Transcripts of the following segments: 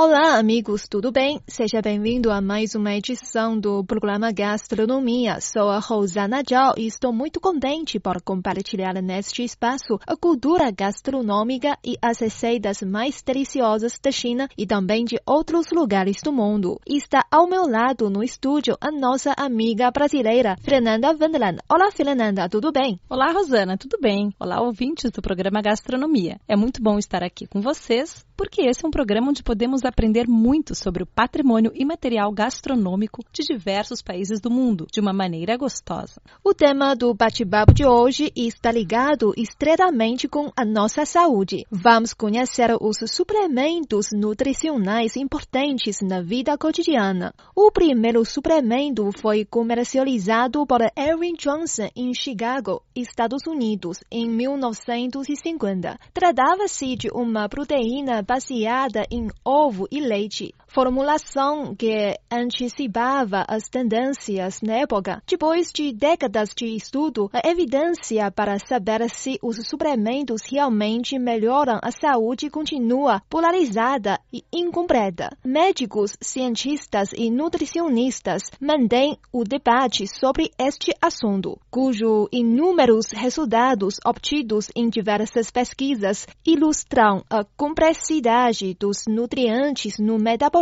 Olá, amigos, tudo bem? Seja bem-vindo a mais uma edição do programa Gastronomia. Sou a Rosana Zhao e estou muito contente por compartilhar neste espaço a cultura gastronômica e as receitas mais deliciosas da China e também de outros lugares do mundo. Está ao meu lado no estúdio a nossa amiga brasileira, Fernanda Wendland. Olá, Fernanda, tudo bem? Olá, Rosana, tudo bem? Olá, ouvintes do programa Gastronomia. É muito bom estar aqui com vocês porque esse é um programa onde podemos aprender muito sobre o patrimônio imaterial gastronômico de diversos países do mundo, de uma maneira gostosa. O tema do bate-papo de hoje está ligado estreitamente com a nossa saúde. Vamos conhecer os suplementos nutricionais importantes na vida cotidiana. O primeiro suplemento foi comercializado por Erwin Johnson em Chicago, Estados Unidos, em 1950. Tratava-se de uma proteína baseada em ovo e leite, formulação que antecipava as tendências na época. Depois de décadas de estudo, a evidência para saber se os suplementos realmente melhoram a saúde continua polarizada e incompleta. Médicos, cientistas e nutricionistas mantêm o debate sobre este assunto, cujo inúmeros resultados obtidos em diversas pesquisas ilustram a complexidade dos nutrientes no metabolismo.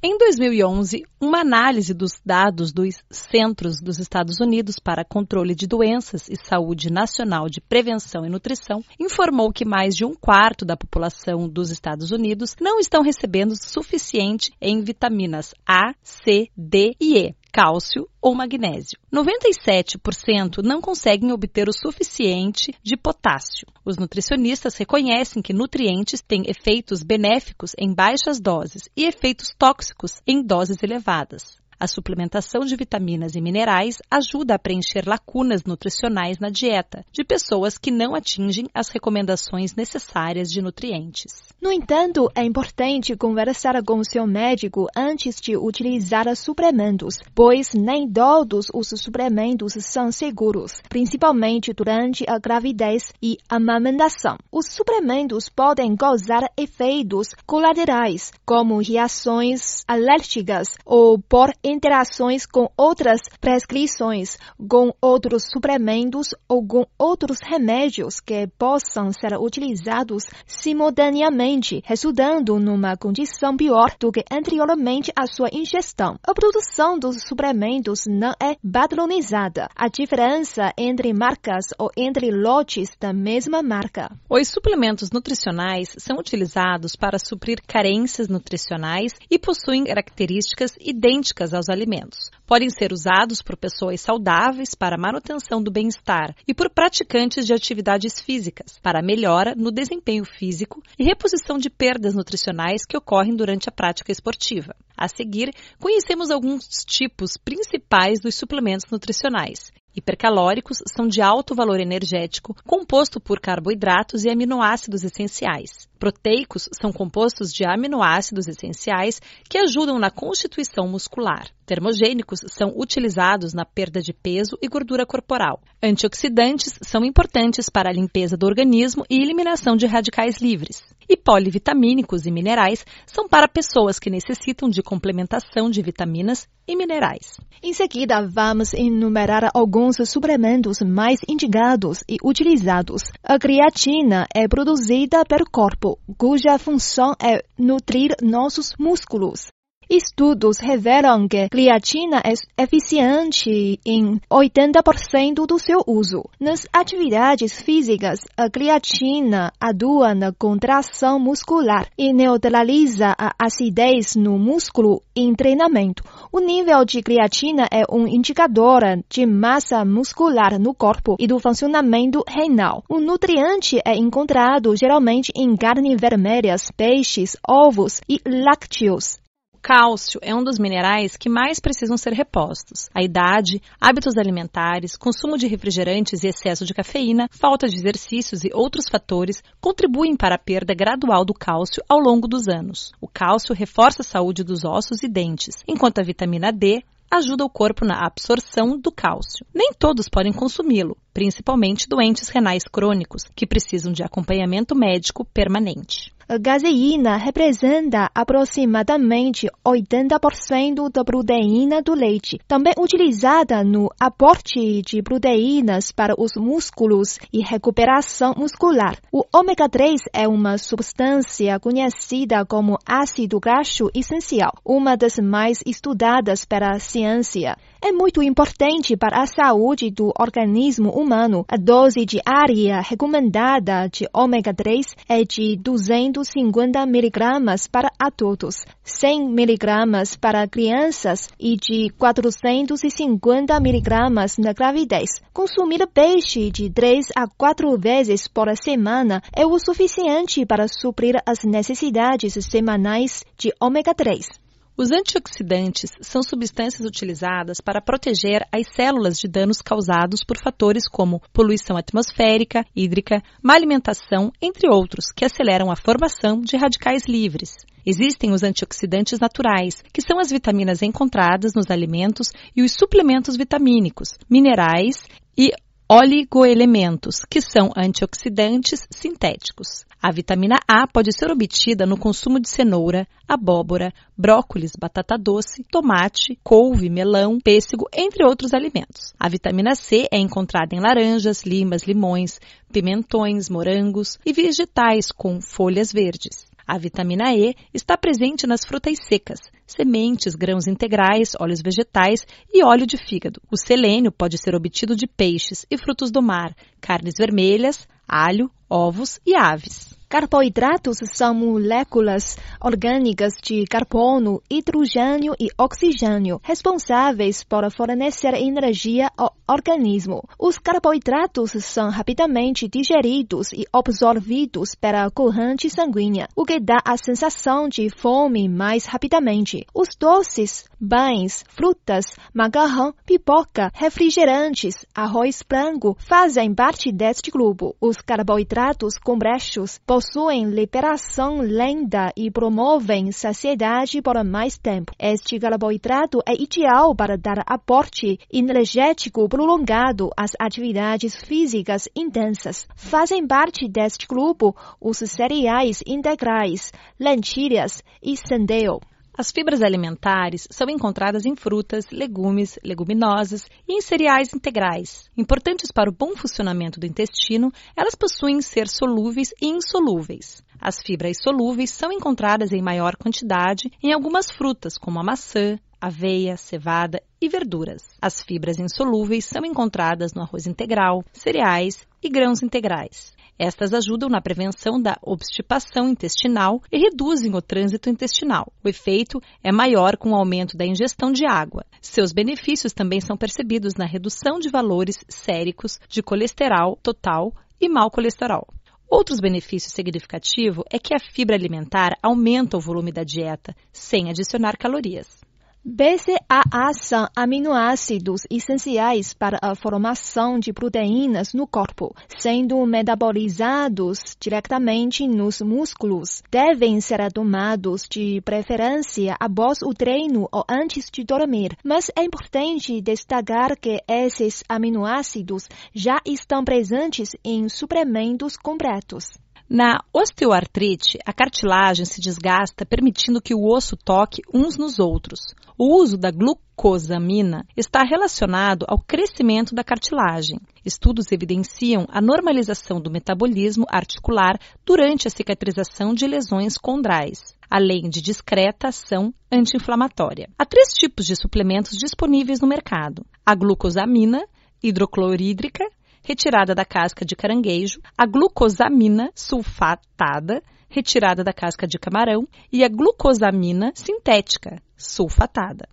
Em 2011, uma análise dos dados dos Centros dos Estados Unidos para Controle de Doenças e Saúde Nacional de Prevenção e Nutrição informou que mais de um quarto da população dos Estados Unidos não estão recebendo suficiente em vitaminas A, C, D e E cálcio ou magnésio. 97% não conseguem obter o suficiente de potássio. Os nutricionistas reconhecem que nutrientes têm efeitos benéficos em baixas doses e efeitos tóxicos em doses elevadas. A suplementação de vitaminas e minerais ajuda a preencher lacunas nutricionais na dieta de pessoas que não atingem as recomendações necessárias de nutrientes. No entanto, é importante conversar com o seu médico antes de utilizar suplementos, pois nem todos os suplementos são seguros, principalmente durante a gravidez e amamentação. Os suplementos podem causar efeitos colaterais, como reações alérgicas ou por interações com outras prescrições, com outros suplementos ou com outros remédios que possam ser utilizados simultaneamente, resultando numa condição pior do que anteriormente a sua ingestão. A produção dos suplementos não é padronizada. A diferença entre marcas ou entre lotes da mesma marca. Os suplementos nutricionais são utilizados para suprir carências nutricionais e possuem características idênticas aos aos alimentos. Podem ser usados por pessoas saudáveis para manutenção do bem-estar e por praticantes de atividades físicas para melhora no desempenho físico e reposição de perdas nutricionais que ocorrem durante a prática esportiva. A seguir, conhecemos alguns tipos principais dos suplementos nutricionais. Hipercalóricos são de alto valor energético, composto por carboidratos e aminoácidos essenciais. Proteicos são compostos de aminoácidos essenciais que ajudam na constituição muscular. Termogênicos são utilizados na perda de peso e gordura corporal. Antioxidantes são importantes para a limpeza do organismo e eliminação de radicais livres. E polivitamínicos e minerais são para pessoas que necessitam de complementação de vitaminas e minerais. Em seguida, vamos enumerar alguns suplementos mais indicados e utilizados. A creatina é produzida pelo corpo cuja função é nutrir nossos músculos. Estudos revelam que creatina é eficiente em 80% do seu uso. Nas atividades físicas, a creatina atua na contração muscular e neutraliza a acidez no músculo em treinamento. O nível de creatina é um indicador de massa muscular no corpo e do funcionamento renal. O nutriente é encontrado geralmente em carne vermelhas, peixes, ovos e lácteos cálcio é um dos minerais que mais precisam ser repostos. A idade, hábitos alimentares, consumo de refrigerantes e excesso de cafeína, falta de exercícios e outros fatores contribuem para a perda gradual do cálcio ao longo dos anos. O cálcio reforça a saúde dos ossos e dentes, enquanto a vitamina D ajuda o corpo na absorção do cálcio. Nem todos podem consumi-lo, principalmente doentes renais crônicos, que precisam de acompanhamento médico permanente. A caseína representa aproximadamente 80% da proteína do leite, também utilizada no aporte de proteínas para os músculos e recuperação muscular. O ômega 3 é uma substância conhecida como ácido graxo essencial, uma das mais estudadas pela ciência. É muito importante para a saúde do organismo humano. A dose diária recomendada de ômega 3 é de 250 miligramas para adultos, 100 miligramas para crianças e de 450 miligramas na gravidez. Consumir peixe de 3 a 4 vezes por semana é o suficiente para suprir as necessidades semanais de ômega 3. Os antioxidantes são substâncias utilizadas para proteger as células de danos causados por fatores como poluição atmosférica, hídrica, má alimentação, entre outros, que aceleram a formação de radicais livres. Existem os antioxidantes naturais, que são as vitaminas encontradas nos alimentos e os suplementos vitamínicos, minerais e oligoelementos, que são antioxidantes sintéticos. A vitamina A pode ser obtida no consumo de cenoura, abóbora, brócolis, batata doce, tomate, couve, melão, pêssego, entre outros alimentos. A vitamina C é encontrada em laranjas, limas, limões, pimentões, morangos e vegetais com folhas verdes. A vitamina E está presente nas frutas secas, sementes, grãos integrais, óleos vegetais e óleo de fígado. O selênio pode ser obtido de peixes e frutos do mar, carnes vermelhas, alho, ovos e aves. Carboidratos são moléculas orgânicas de carbono, hidrogênio e oxigênio, responsáveis por fornecer energia ao organismo. Os carboidratos são rapidamente digeridos e absorvidos pela corrente sanguínea, o que dá a sensação de fome mais rapidamente. Os doces, pães, frutas, macarrão, pipoca, refrigerantes, arroz branco fazem parte deste grupo. Os carboidratos complexos possuem liberação lenta e promovem saciedade por mais tempo. Este carboidrato é ideal para dar aporte energético prolongado às atividades físicas intensas. Fazem parte deste grupo os cereais integrais, lentilhas e centeio. As fibras alimentares são encontradas em frutas, legumes, leguminosas e em cereais integrais. Importantes para o bom funcionamento do intestino, elas possuem ser solúveis e insolúveis. As fibras solúveis são encontradas em maior quantidade em algumas frutas, como a maçã, aveia, cevada e verduras. As fibras insolúveis são encontradas no arroz integral, cereais e grãos integrais. Estas ajudam na prevenção da obstipação intestinal e reduzem o trânsito intestinal. O efeito é maior com o aumento da ingestão de água. Seus benefícios também são percebidos na redução de valores séricos de colesterol total e mau colesterol. Outros benefícios significativos é que a fibra alimentar aumenta o volume da dieta, sem adicionar calorias. BCAA são aminoácidos essenciais para a formação de proteínas no corpo, sendo metabolizados diretamente nos músculos. Devem ser tomados de preferência após o treino ou antes de dormir, mas é importante destacar que esses aminoácidos já estão presentes em suplementos completos. Na osteoartrite, a cartilagem se desgasta, permitindo que o osso toque uns nos outros. O uso da glucosamina está relacionado ao crescimento da cartilagem. Estudos evidenciam a normalização do metabolismo articular durante a cicatrização de lesões condrais, além de discreta ação anti-inflamatória. Há três tipos de suplementos disponíveis no mercado: a glucosamina hidroclorídrica retirada da casca de caranguejo, a glucosamina sulfatada, retirada da casca de camarão, e a glucosamina sintética, sulfatada.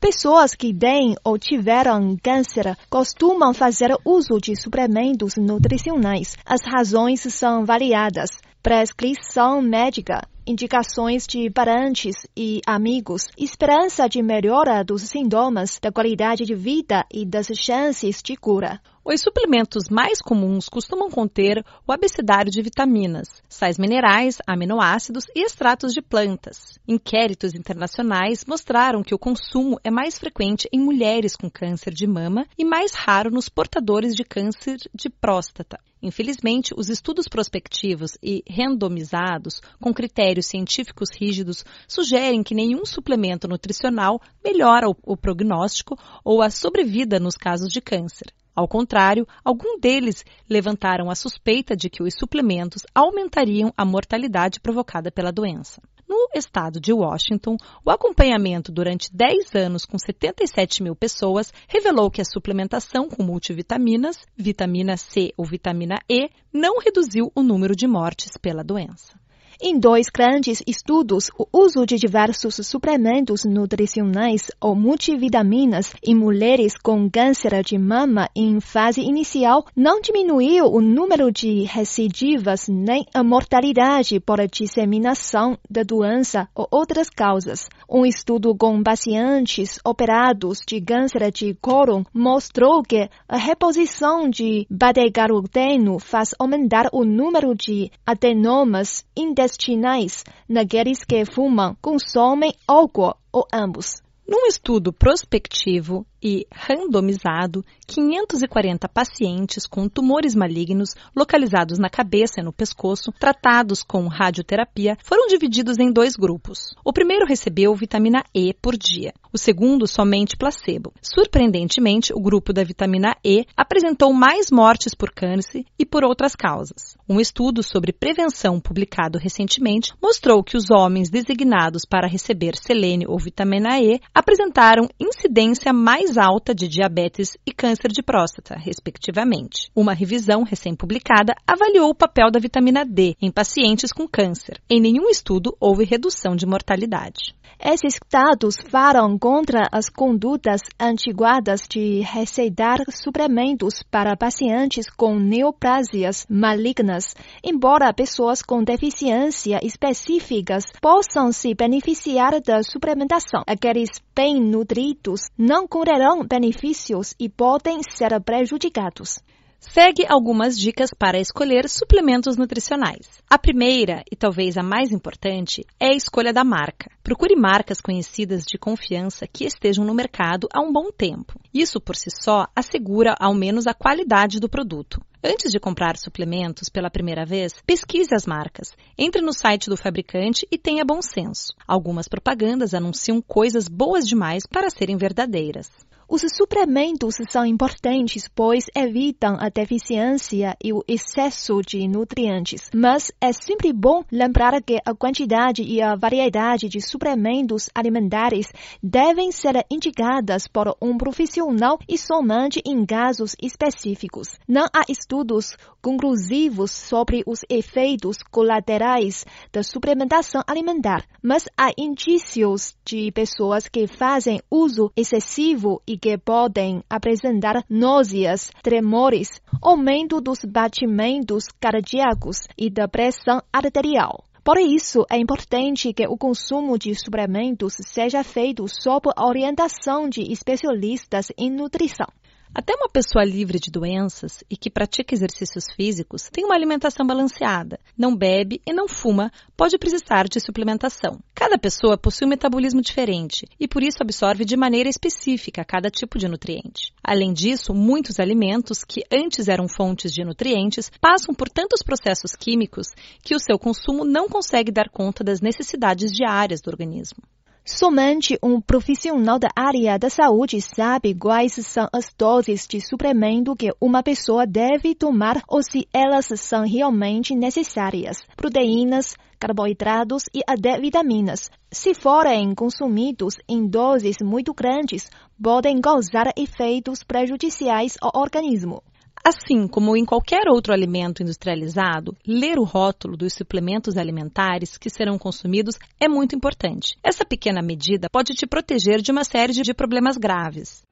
Pessoas que têm ou tiveram câncer costumam fazer uso de suplementos nutricionais. As razões são variadas. Prescrição médica, indicações de parentes e amigos, esperança de melhora dos sintomas, da qualidade de vida e das chances de cura. Os suplementos mais comuns costumam conter o abecedário de vitaminas, sais minerais, aminoácidos e extratos de plantas. Inquéritos internacionais mostraram que o consumo é mais frequente em mulheres com câncer de mama e mais raro nos portadores de câncer de próstata. Infelizmente, os estudos prospectivos e randomizados, com critérios científicos rígidos, sugerem que nenhum suplemento nutricional melhora o, prognóstico ou a sobrevida nos casos de câncer. Ao contrário, alguns deles levantaram a suspeita de que os suplementos aumentariam a mortalidade provocada pela doença. No estado de Washington, o acompanhamento durante 10 anos com 77 mil pessoas revelou que a suplementação com multivitaminas, vitamina C ou vitamina E, não reduziu o número de mortes pela doença. Em dois grandes estudos, o uso de diversos suplementos nutricionais ou multivitaminas em mulheres com câncer de mama em fase inicial não diminuiu o número de recidivas nem a mortalidade por disseminação da doença ou outras causas. Um estudo com pacientes operados de câncer de cólon mostrou que a reposição de beta-caroteno faz aumentar o número de adenomas intestinais intestinais naqueles que fumam, consomem álcool ou ambos. Num estudo prospectivo e randomizado, 540 pacientes com tumores malignos localizados na cabeça e no pescoço, tratados com radioterapia, foram divididos em dois grupos. O primeiro recebeu vitamina E por dia, o segundo somente placebo. Surpreendentemente, o grupo da vitamina E apresentou mais mortes por câncer e por outras causas. Um estudo sobre prevenção publicado recentemente mostrou que os homens designados para receber selênio ou vitamina E apresentaram incidência mais alta de diabetes e câncer de próstata, respectivamente. Uma revisão recém-publicada avaliou o papel da vitamina D em pacientes com câncer. Em nenhum estudo houve redução de mortalidade. Esses dados falam contra as condutas antiguadas de receitar suplementos para pacientes com neoplasias malignas, embora pessoas com deficiência específicas possam se beneficiar da suplementação. Aqueles bem nutridos não colherão benefícios e podem ser prejudicados. Segue algumas dicas para escolher suplementos nutricionais. A primeira, e talvez a mais importante, é a escolha da marca. Procure marcas conhecidas de confiança que estejam no mercado há um bom tempo. Isso por si só assegura ao menos a qualidade do produto. Antes de comprar suplementos pela primeira vez, pesquise as marcas. Entre no site do fabricante e tenha bom senso. Algumas propagandas anunciam coisas boas demais para serem verdadeiras. Os suplementos são importantes, pois evitam a deficiência e o excesso de nutrientes. Mas é sempre bom lembrar que a quantidade e a variedade de suplementos alimentares devem ser indicadas por um profissional e somente em casos específicos. Não há estudos conclusivos sobre os efeitos colaterais da suplementação alimentar, mas há indícios de pessoas que fazem uso excessivo e que podem apresentar náuseas, tremores, aumento dos batimentos cardíacos e da pressão arterial. Por isso, é importante que o consumo de suplementos seja feito sob orientação de especialistas em nutrição. Até uma pessoa livre de doenças e que pratica exercícios físicos tem uma alimentação balanceada, não bebe e não fuma, pode precisar de suplementação. Cada pessoa possui um metabolismo diferente e por isso absorve de maneira específica cada tipo de nutriente. Além disso, muitos alimentos que antes eram fontes de nutrientes passam por tantos processos químicos que o seu consumo não consegue dar conta das necessidades diárias do organismo. Somente um profissional da área da saúde sabe quais são as doses de suplemento que uma pessoa deve tomar ou se elas são realmente necessárias. Proteínas, carboidratos e até vitaminas. Se forem consumidos em doses muito grandes, podem causar efeitos prejudiciais ao organismo. Assim como em qualquer outro alimento industrializado, ler o rótulo dos suplementos alimentares que serão consumidos é muito importante. Essa pequena medida pode te proteger de uma série de problemas graves.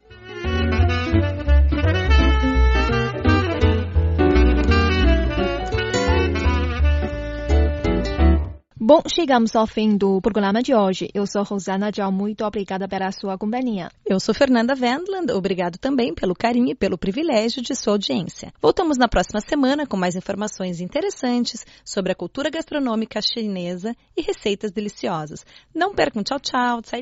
Bom, chegamos ao fim do programa de hoje. Eu sou Rosana Dial, muito obrigada pela sua companhia. Eu sou Fernanda Wendland, obrigado também pelo carinho e pelo privilégio de sua audiência. Voltamos na próxima semana com mais informações interessantes sobre a cultura gastronômica chinesa e receitas deliciosas. Não percam, tchau, tchau, tsai